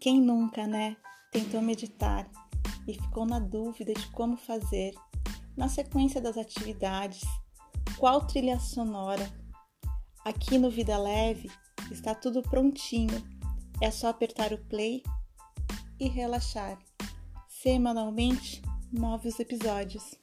Quem nunca, né, tentou meditar e ficou na dúvida de como fazer, na sequência das atividades, qual trilha sonora? Aqui no Vida Leve está tudo prontinho, é só apertar o play e relaxar. Semanalmente, novos episódios.